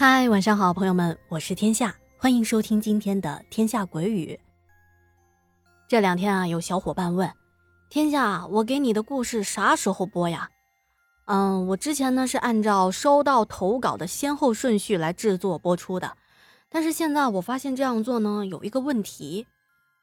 嗨，晚上好，朋友们，我是天下，欢迎收听今天的《天下鬼语》。这两天啊，有小伙伴问天下，我给你的故事啥时候播呀？嗯，我之前呢是按照收到投稿的先后顺序来制作播出的，但是现在我发现这样做呢有一个问题，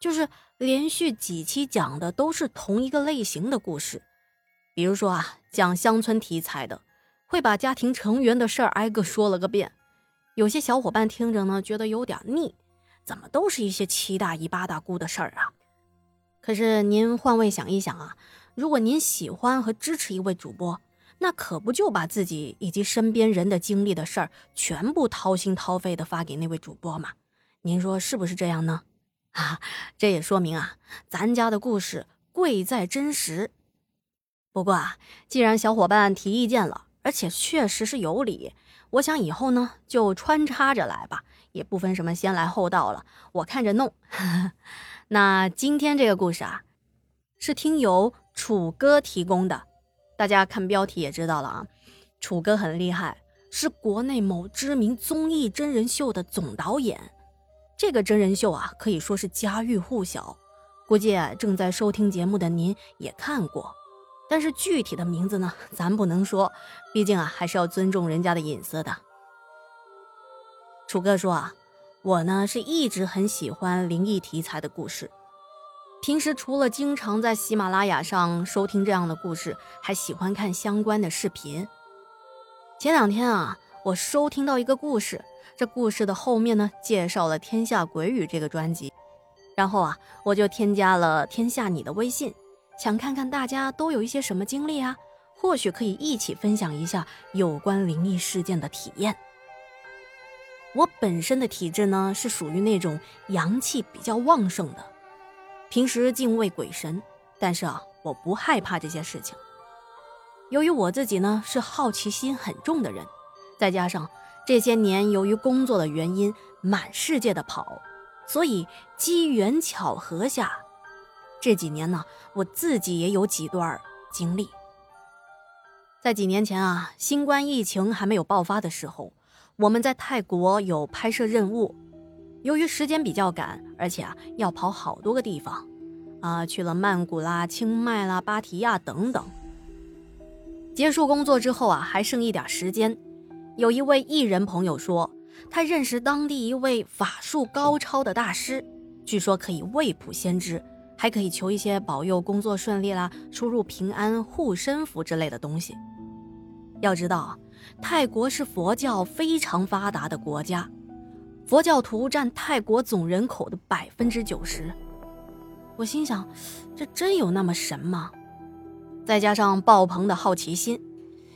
就是连续几期讲的都是同一个类型的故事，比如说啊，讲乡村题材的，会把家庭成员的事儿挨个说了个遍。有些小伙伴听着呢，觉得有点腻，怎么都是一些七大姨八大姑的事儿啊？可是您换位想一想啊，如果您喜欢和支持一位主播，那可不就把自己以及身边人的经历的事儿全部掏心掏肺的发给那位主播吗？您说是不是这样呢？啊，这也说明啊，咱家的故事贵在真实。不过啊，既然小伙伴提意见了，而且确实是有理。我想以后呢，就穿插着来吧，也不分什么先来后到了，我看着弄。那今天这个故事啊，是听友楚哥提供的，大家看标题也知道了啊。楚哥很厉害，是国内某知名综艺真人秀的总导演。这个真人秀啊，可以说是家喻户晓，估计正在收听节目的您也看过。但是具体的名字呢，咱不能说，毕竟啊，还是要尊重人家的隐私的。楚哥说啊，我呢是一直很喜欢灵异题材的故事，平时除了经常在喜马拉雅上收听这样的故事，还喜欢看相关的视频。前两天啊，我收听到一个故事，这故事的后面呢，介绍了《天下鬼语》这个专辑，然后啊，我就添加了天下你的微信。想看看大家都有一些什么经历啊？或许可以一起分享一下有关灵异事件的体验。我本身的体质呢是属于那种阳气比较旺盛的，平时敬畏鬼神，但是啊我不害怕这些事情。由于我自己呢是好奇心很重的人，再加上这些年由于工作的原因满世界的跑，所以机缘巧合下。这几年呢，我自己也有几段经历。在几年前啊，新冠疫情还没有爆发的时候，我们在泰国有拍摄任务。由于时间比较赶，而且啊要跑好多个地方，啊去了曼谷啦、清迈啦、芭提雅等等。结束工作之后啊，还剩一点时间。有一位艺人朋友说，他认识当地一位法术高超的大师，据说可以未卜先知。还可以求一些保佑工作顺利啦、出入平安、护身符之类的东西。要知道，泰国是佛教非常发达的国家，佛教徒占泰国总人口的百分之九十。我心想，这真有那么神吗？再加上爆棚的好奇心，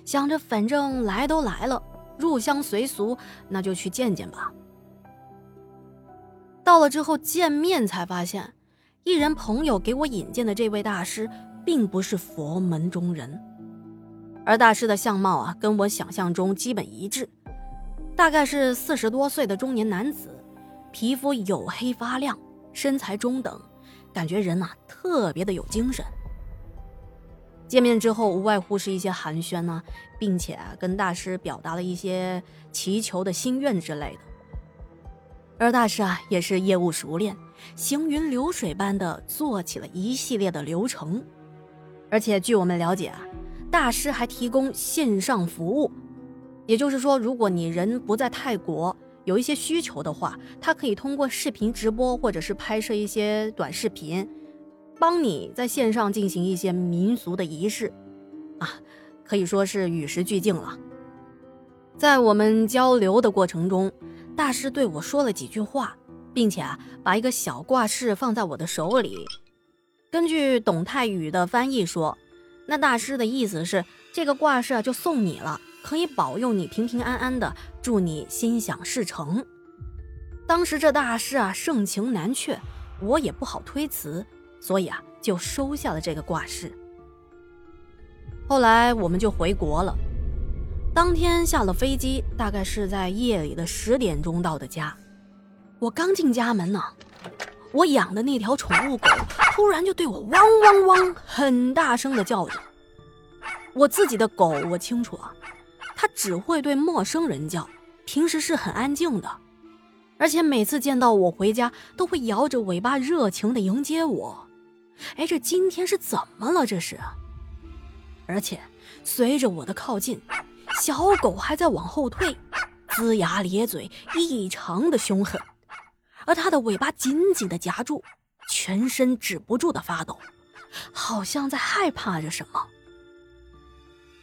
想着反正来都来了，入乡随俗，那就去见见吧。到了之后见面才发现。艺人朋友给我引荐的这位大师，并不是佛门中人，而大师的相貌啊，跟我想象中基本一致，大概是四十多岁的中年男子，皮肤黝黑发亮，身材中等，感觉人呐特别的有精神。见面之后，无外乎是一些寒暄呢，并且跟大师表达了一些祈求的心愿之类的。而大师啊，也是业务熟练，行云流水般的做起了一系列的流程。而且据我们了解啊，大师还提供线上服务，也就是说，如果你人不在泰国，有一些需求的话，他可以通过视频直播或者是拍摄一些短视频，帮你在线上进行一些民俗的仪式，啊，可以说是与时俱进了。在我们交流的过程中。大师对我说了几句话，并且啊，把一个小挂饰放在我的手里。根据董泰宇的翻译说，那大师的意思是，这个挂饰啊就送你了，可以保佑你平平安安的，祝你心想事成。当时这大师啊盛情难却，我也不好推辞，所以啊就收下了这个挂饰。后来我们就回国了。当天下了飞机，大概是在夜里的十点钟到的家。我刚进家门呢，我养的那条宠物狗突然就对我汪汪汪很大声的叫着。我自己的狗我清楚啊，它只会对陌生人叫，平时是很安静的，而且每次见到我回家都会摇着尾巴热情的迎接我。哎，这今天是怎么了？这是？而且随着我的靠近，小狗还在往后退，龇牙咧嘴，异常的凶狠，而它的尾巴紧紧的夹住，全身止不住的发抖，好像在害怕着什么。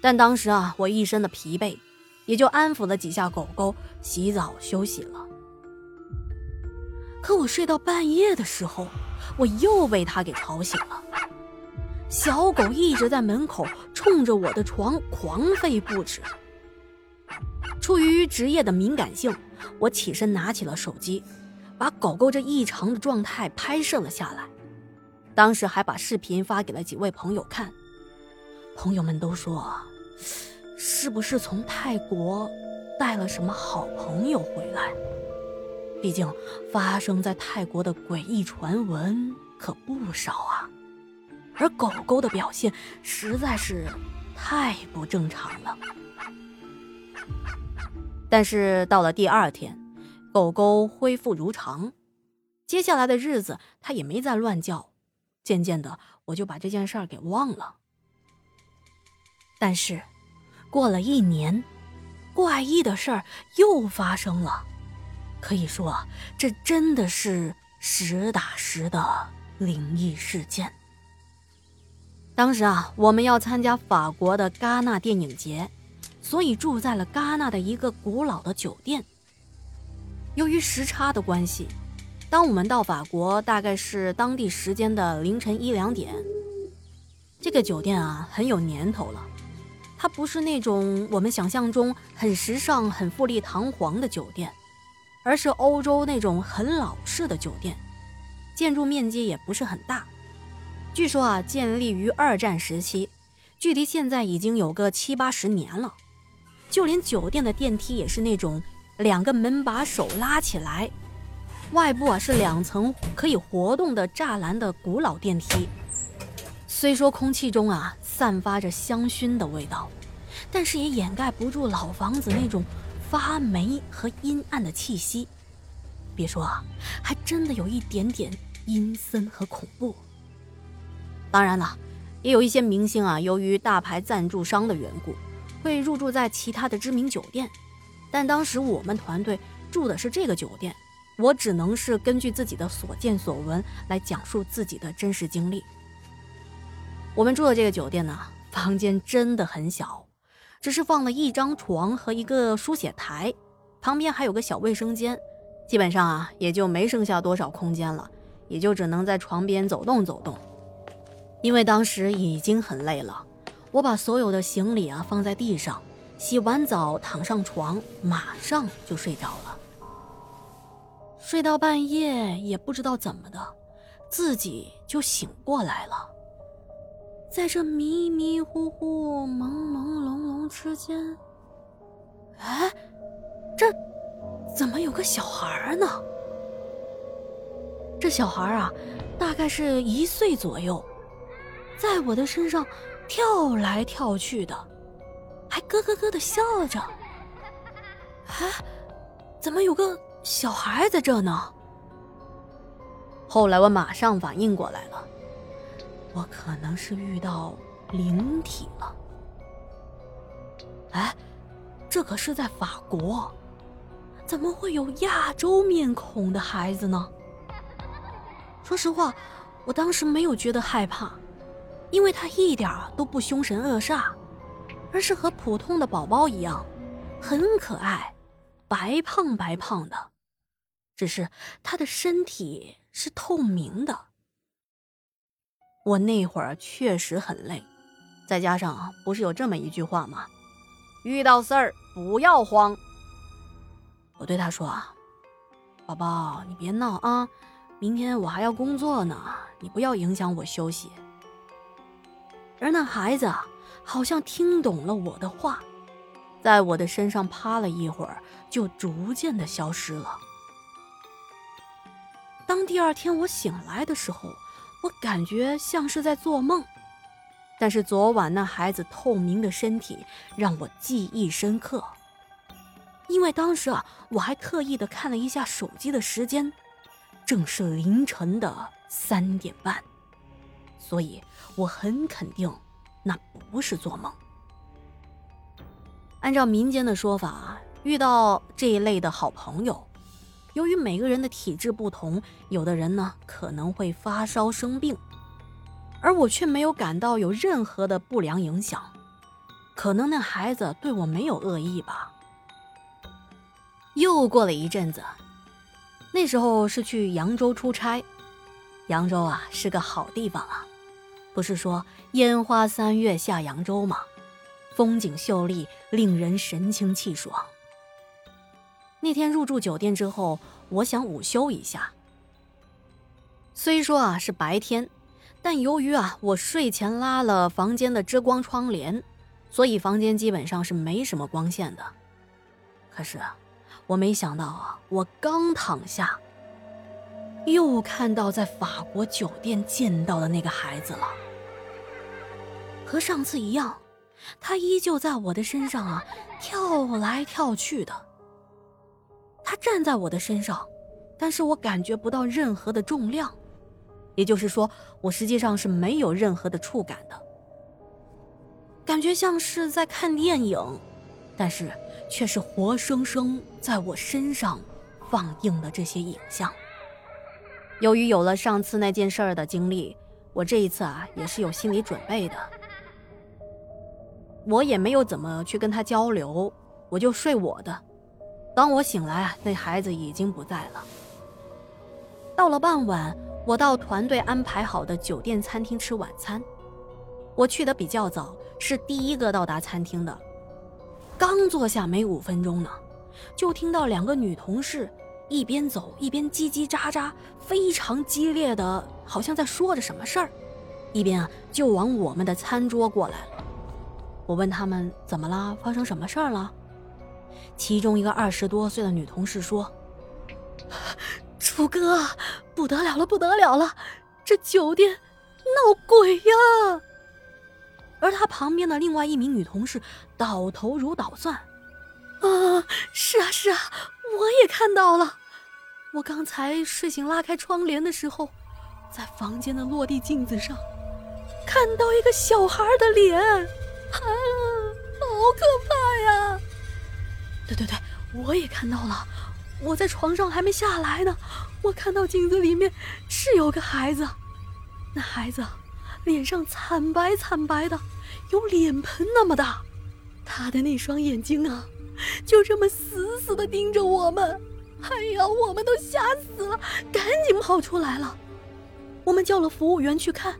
但当时啊，我一身的疲惫，也就安抚了几下狗狗，洗澡休息了。可我睡到半夜的时候，我又被它给吵醒了。小狗一直在门口冲着我的床狂吠不止。出于职业的敏感性，我起身拿起了手机，把狗狗这异常的状态拍摄了下来。当时还把视频发给了几位朋友看，朋友们都说。是不是从泰国带了什么好朋友回来？毕竟发生在泰国的诡异传闻可不少啊。而狗狗的表现实在是太不正常了。但是到了第二天，狗狗恢复如常，接下来的日子它也没再乱叫。渐渐的，我就把这件事儿给忘了。但是。过了一年，怪异的事儿又发生了。可以说，这真的是实打实的灵异事件。当时啊，我们要参加法国的戛纳电影节，所以住在了戛纳的一个古老的酒店。由于时差的关系，当我们到法国大概是当地时间的凌晨一两点。这个酒店啊，很有年头了。它不是那种我们想象中很时尚、很富丽堂皇的酒店，而是欧洲那种很老式的酒店，建筑面积也不是很大。据说啊，建立于二战时期，距离现在已经有个七八十年了。就连酒店的电梯也是那种两个门把手拉起来，外部啊是两层可以活动的栅栏的古老电梯。虽说空气中啊散发着香薰的味道，但是也掩盖不住老房子那种发霉和阴暗的气息。别说啊，还真的有一点点阴森和恐怖。当然了，也有一些明星啊，由于大牌赞助商的缘故，会入住在其他的知名酒店。但当时我们团队住的是这个酒店，我只能是根据自己的所见所闻来讲述自己的真实经历。我们住的这个酒店呢，房间真的很小，只是放了一张床和一个书写台，旁边还有个小卫生间，基本上啊也就没剩下多少空间了，也就只能在床边走动走动。因为当时已经很累了，我把所有的行李啊放在地上，洗完澡躺上床，马上就睡着了。睡到半夜也不知道怎么的，自己就醒过来了。在这迷迷糊糊、朦朦胧胧之间，哎，这怎么有个小孩呢？这小孩啊，大概是一岁左右，在我的身上跳来跳去的，还咯咯咯的笑着。哎，怎么有个小孩在这呢？后来我马上反应过来了。我可能是遇到灵体了。哎，这可是在法国，怎么会有亚洲面孔的孩子呢？说实话，我当时没有觉得害怕，因为他一点都不凶神恶煞，而是和普通的宝宝一样，很可爱，白胖白胖的，只是他的身体是透明的。我那会儿确实很累，再加上不是有这么一句话吗？遇到事儿不要慌。我对他说：“，宝宝，你别闹啊，明天我还要工作呢，你不要影响我休息。”而那孩子好像听懂了我的话，在我的身上趴了一会儿，就逐渐的消失了。当第二天我醒来的时候。我感觉像是在做梦，但是昨晚那孩子透明的身体让我记忆深刻，因为当时啊，我还特意的看了一下手机的时间，正是凌晨的三点半，所以我很肯定那不是做梦。按照民间的说法，遇到这一类的好朋友，由于每个人的体质不同，有的人呢可能会发烧生病，而我却没有感到有任何的不良影响。可能那孩子对我没有恶意吧。又过了一阵子，那时候是去扬州出差，扬州啊是个好地方啊，不是说烟花三月下扬州吗？风景秀丽，令人神清气爽。那天入住酒店之后，我想午休一下。虽说啊是白天，但由于啊我睡前拉了房间的遮光窗帘，所以房间基本上是没什么光线的。可是我没想到啊，我刚躺下，又看到在法国酒店见到的那个孩子了，和上次一样。他依旧在我的身上啊，跳来跳去的。他站在我的身上，但是我感觉不到任何的重量，也就是说，我实际上是没有任何的触感的，感觉像是在看电影，但是却是活生生在我身上放映的这些影像。由于有了上次那件事儿的经历，我这一次啊，也是有心理准备的。我也没有怎么去跟他交流，我就睡我的。当我醒来，那孩子已经不在了。到了傍晚，我到团队安排好的酒店餐厅吃晚餐。我去的比较早，是第一个到达餐厅的。刚坐下没五分钟呢，就听到两个女同事一边走一边叽叽喳喳，非常激烈的，好像在说着什么事儿，一边啊就往我们的餐桌过来了。我问他们怎么了，发生什么事儿了？其中一个二十多岁的女同事说：“ 楚哥，不得了了，不得了了，这酒店闹鬼呀！”而他旁边的另外一名女同事倒头如捣蒜：“啊，是啊是啊，我也看到了。我刚才睡醒拉开窗帘的时候，在房间的落地镜子上看到一个小孩的脸。”啊，好可怕呀！对对对，我也看到了。我在床上还没下来呢，我看到镜子里面是有个孩子，那孩子脸上惨白惨白的，有脸盆那么大，他的那双眼睛啊，就这么死死的盯着我们。哎呀，我们都吓死了，赶紧跑出来了。我们叫了服务员去看，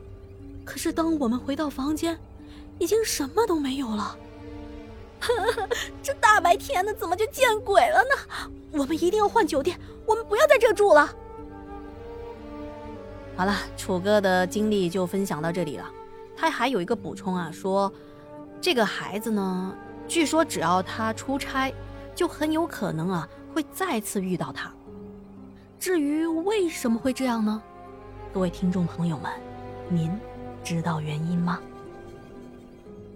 可是当我们回到房间。已经什么都没有了，这大白天的怎么就见鬼了呢？我们一定要换酒店，我们不要在这住了。好了，楚哥的经历就分享到这里了。他还有一个补充啊，说这个孩子呢，据说只要他出差，就很有可能啊会再次遇到他。至于为什么会这样呢？各位听众朋友们，您知道原因吗？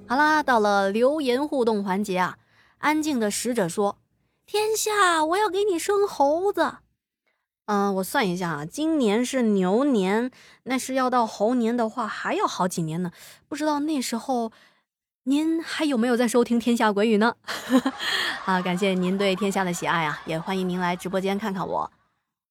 好啦，到了留言互动环节啊！安静的使者说：“天下，我要给你生猴子。”嗯，我算一下啊，今年是牛年，那是要到猴年的话，还要好几年呢。不知道那时候您还有没有在收听《天下鬼语》呢？好，感谢您对天下的喜爱啊！也欢迎您来直播间看看我。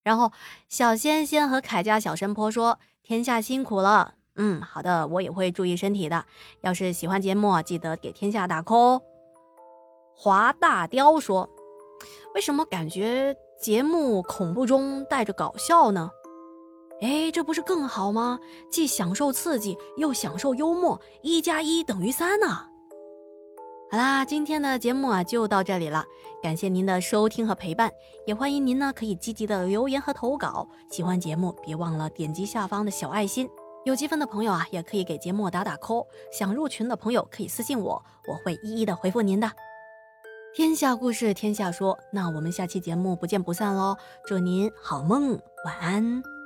然后小仙仙和铠甲小神婆说：“天下辛苦了。”嗯，好的，我也会注意身体的。要是喜欢节目，记得给天下打 call。华大雕说：“为什么感觉节目恐怖中带着搞笑呢？”哎，这不是更好吗？既享受刺激，又享受幽默，一加一等于三呢。好啦，今天的节目啊就到这里了，感谢您的收听和陪伴，也欢迎您呢可以积极的留言和投稿。喜欢节目，别忘了点击下方的小爱心。有积分的朋友啊，也可以给节目打打 call。想入群的朋友可以私信我，我会一一的回复您的。天下故事，天下说。那我们下期节目不见不散喽！祝您好梦，晚安。